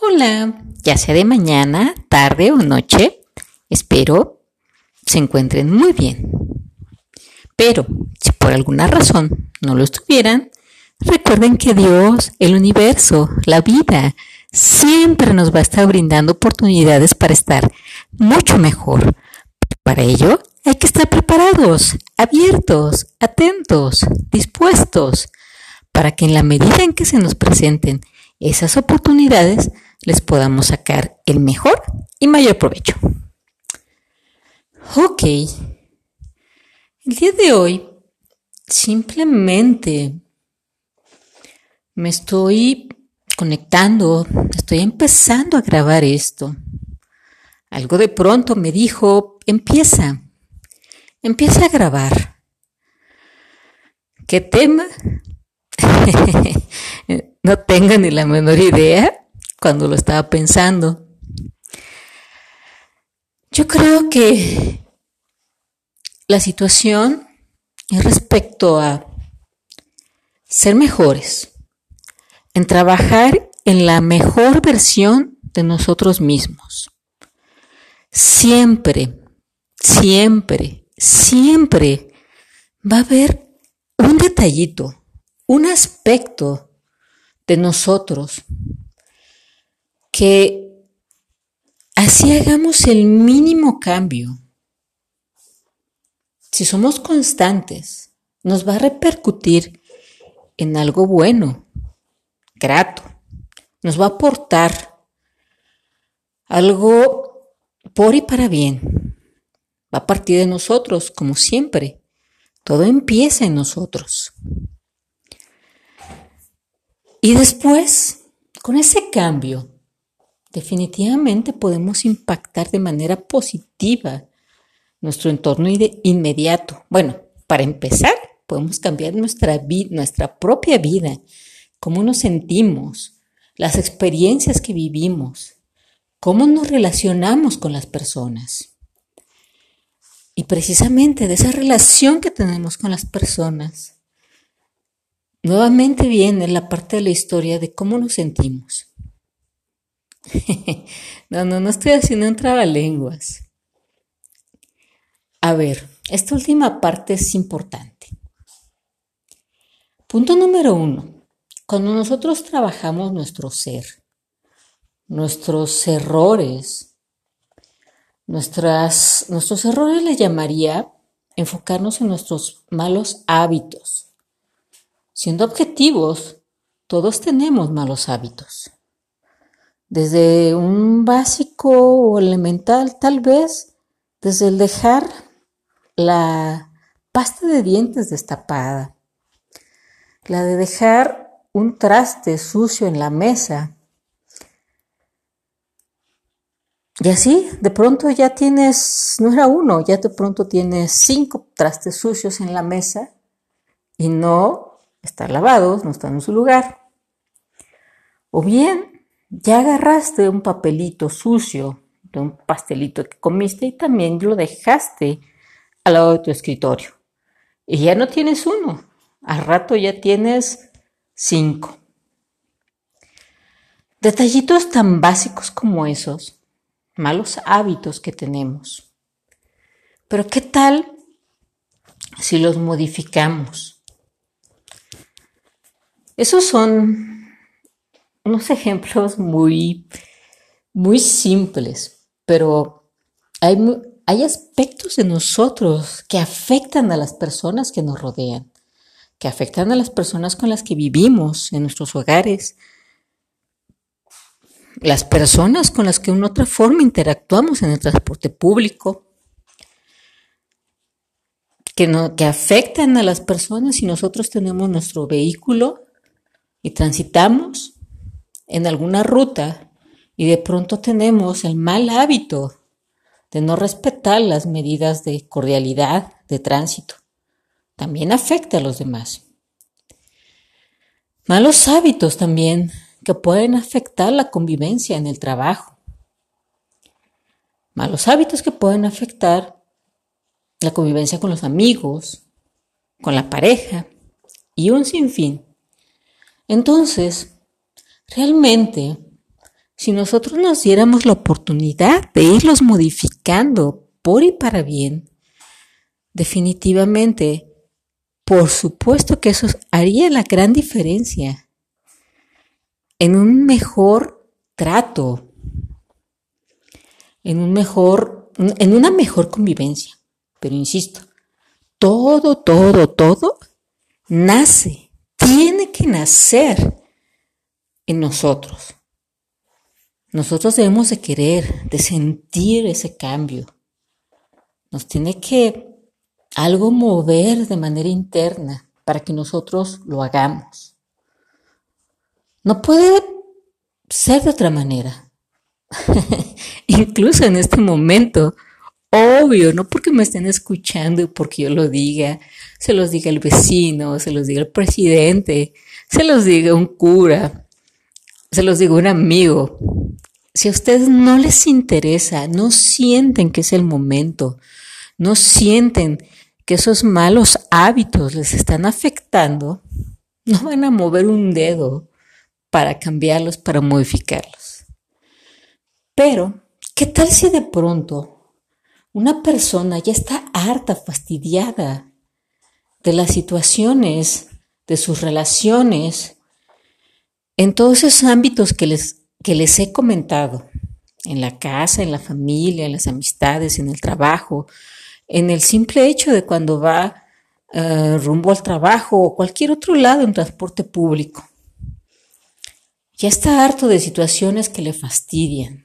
Hola, ya sea de mañana, tarde o noche, espero se encuentren muy bien. Pero si por alguna razón no lo estuvieran, recuerden que Dios, el universo, la vida, siempre nos va a estar brindando oportunidades para estar mucho mejor. Para ello hay que estar preparados, abiertos, atentos, dispuestos, para que en la medida en que se nos presenten esas oportunidades, les podamos sacar el mejor y mayor provecho. Ok, el día de hoy simplemente me estoy conectando, estoy empezando a grabar esto. Algo de pronto me dijo, empieza, empieza a grabar. ¿Qué tema? no tengo ni la menor idea cuando lo estaba pensando. Yo creo que la situación es respecto a ser mejores, en trabajar en la mejor versión de nosotros mismos. Siempre, siempre, siempre va a haber un detallito, un aspecto de nosotros que así hagamos el mínimo cambio si somos constantes, nos va a repercutir en algo bueno, grato, nos va a aportar algo por y para bien. Va a partir de nosotros, como siempre. Todo empieza en nosotros. Y después, con ese cambio, definitivamente podemos impactar de manera positiva nuestro entorno inmediato. Bueno, para empezar, podemos cambiar nuestra, nuestra propia vida, cómo nos sentimos, las experiencias que vivimos, cómo nos relacionamos con las personas. Y precisamente de esa relación que tenemos con las personas, nuevamente viene la parte de la historia de cómo nos sentimos. no, no, no estoy haciendo un trabalenguas. A ver, esta última parte es importante. Punto número uno. Cuando nosotros trabajamos nuestro ser, nuestros errores, nuestras, nuestros errores le llamaría enfocarnos en nuestros malos hábitos. Siendo objetivos, todos tenemos malos hábitos. Desde un básico o elemental, tal vez, desde el dejar la pasta de dientes destapada, la de dejar un traste sucio en la mesa. Y así, de pronto ya tienes, no era uno, ya de pronto tienes cinco trastes sucios en la mesa y no están lavados, no están en su lugar. O bien, ya agarraste un papelito sucio de un pastelito que comiste y también lo dejaste al lado de tu escritorio. Y ya no tienes uno, al rato ya tienes cinco. Detallitos tan básicos como esos, malos hábitos que tenemos. Pero ¿qué tal si los modificamos? Esos son unos ejemplos muy, muy simples, pero hay, hay aspectos de nosotros que afectan a las personas que nos rodean, que afectan a las personas con las que vivimos en nuestros hogares, las personas con las que de una otra forma interactuamos en el transporte público, que, no, que afectan a las personas si nosotros tenemos nuestro vehículo y transitamos en alguna ruta y de pronto tenemos el mal hábito de no respetar las medidas de cordialidad de tránsito. También afecta a los demás. Malos hábitos también que pueden afectar la convivencia en el trabajo. Malos hábitos que pueden afectar la convivencia con los amigos, con la pareja y un sinfín. Entonces, realmente, si nosotros nos diéramos la oportunidad de irlos modificando por y para bien, definitivamente, por supuesto que eso haría la gran diferencia en un mejor trato, en un mejor, en una mejor convivencia. Pero insisto, todo, todo, todo nace, tiene que nacer en nosotros. Nosotros debemos de querer, de sentir ese cambio. Nos tiene que algo mover de manera interna para que nosotros lo hagamos. No puede ser de otra manera. Incluso en este momento, obvio, no porque me estén escuchando y porque yo lo diga, se los diga el vecino, se los diga el presidente, se los diga un cura, se los diga un amigo. Si a ustedes no les interesa, no sienten que es el momento, no sienten que esos malos hábitos les están afectando, no van a mover un dedo para cambiarlos, para modificarlos. Pero, ¿qué tal si de pronto una persona ya está harta, fastidiada de las situaciones, de sus relaciones, en todos esos ámbitos que les, que les he comentado, en la casa, en la familia, en las amistades, en el trabajo, en el simple hecho de cuando va eh, rumbo al trabajo o cualquier otro lado en transporte público. Ya está harto de situaciones que le fastidian,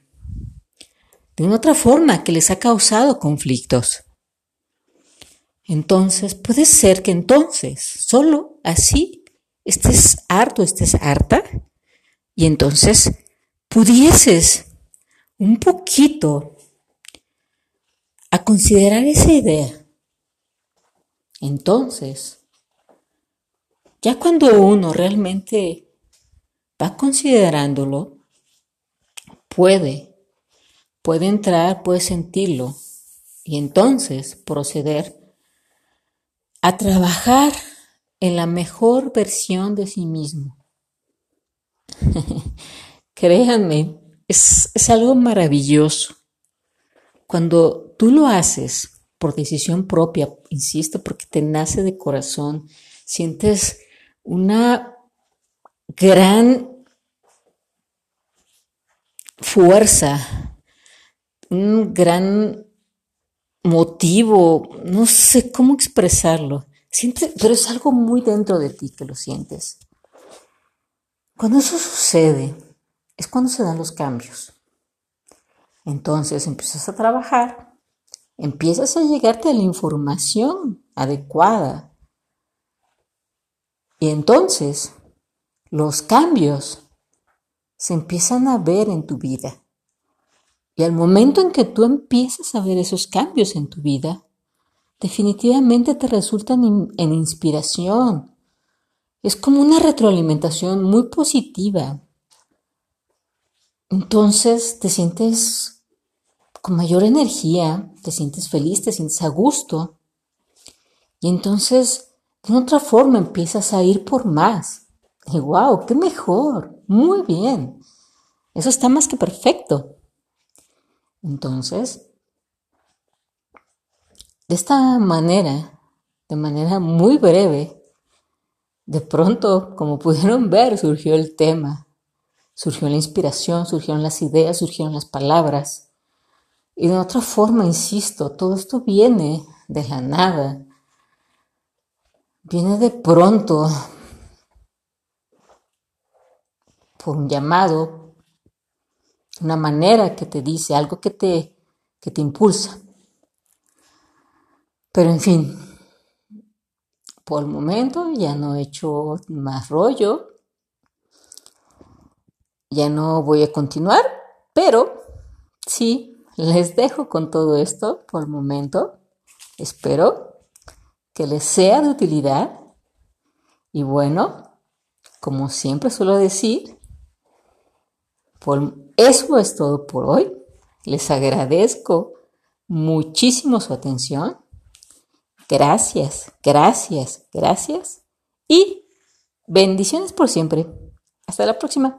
de una otra forma que les ha causado conflictos. Entonces, puede ser que entonces, solo así, estés harto, estés harta, y entonces pudieses un poquito a considerar esa idea. Entonces, ya cuando uno realmente va considerándolo, puede, puede entrar, puede sentirlo y entonces proceder a trabajar en la mejor versión de sí mismo. Créanme, es, es algo maravilloso. Cuando tú lo haces por decisión propia, insisto, porque te nace de corazón, sientes una gran fuerza, un gran motivo, no sé cómo expresarlo. Siente, pero es algo muy dentro de ti que lo sientes. Cuando eso sucede, es cuando se dan los cambios. Entonces empiezas a trabajar, empiezas a llegarte a la información adecuada. Y entonces los cambios se empiezan a ver en tu vida. Y al momento en que tú empiezas a ver esos cambios en tu vida, definitivamente te resultan en inspiración. Es como una retroalimentación muy positiva. Entonces te sientes con mayor energía, te sientes feliz, te sientes a gusto. Y entonces, de otra forma, empiezas a ir por más. Y wow, qué mejor, muy bien. Eso está más que perfecto. Entonces, de esta manera, de manera muy breve, de pronto, como pudieron ver, surgió el tema, surgió la inspiración, surgieron las ideas, surgieron las palabras. Y de otra forma, insisto, todo esto viene de la nada, viene de pronto, por un llamado, una manera que te dice, algo que te, que te impulsa. Pero en fin, por el momento ya no he hecho más rollo, ya no voy a continuar, pero sí, les dejo con todo esto por el momento. Espero que les sea de utilidad. Y bueno, como siempre suelo decir, eso es todo por hoy. Les agradezco muchísimo su atención. Gracias, gracias, gracias. Y bendiciones por siempre. Hasta la próxima.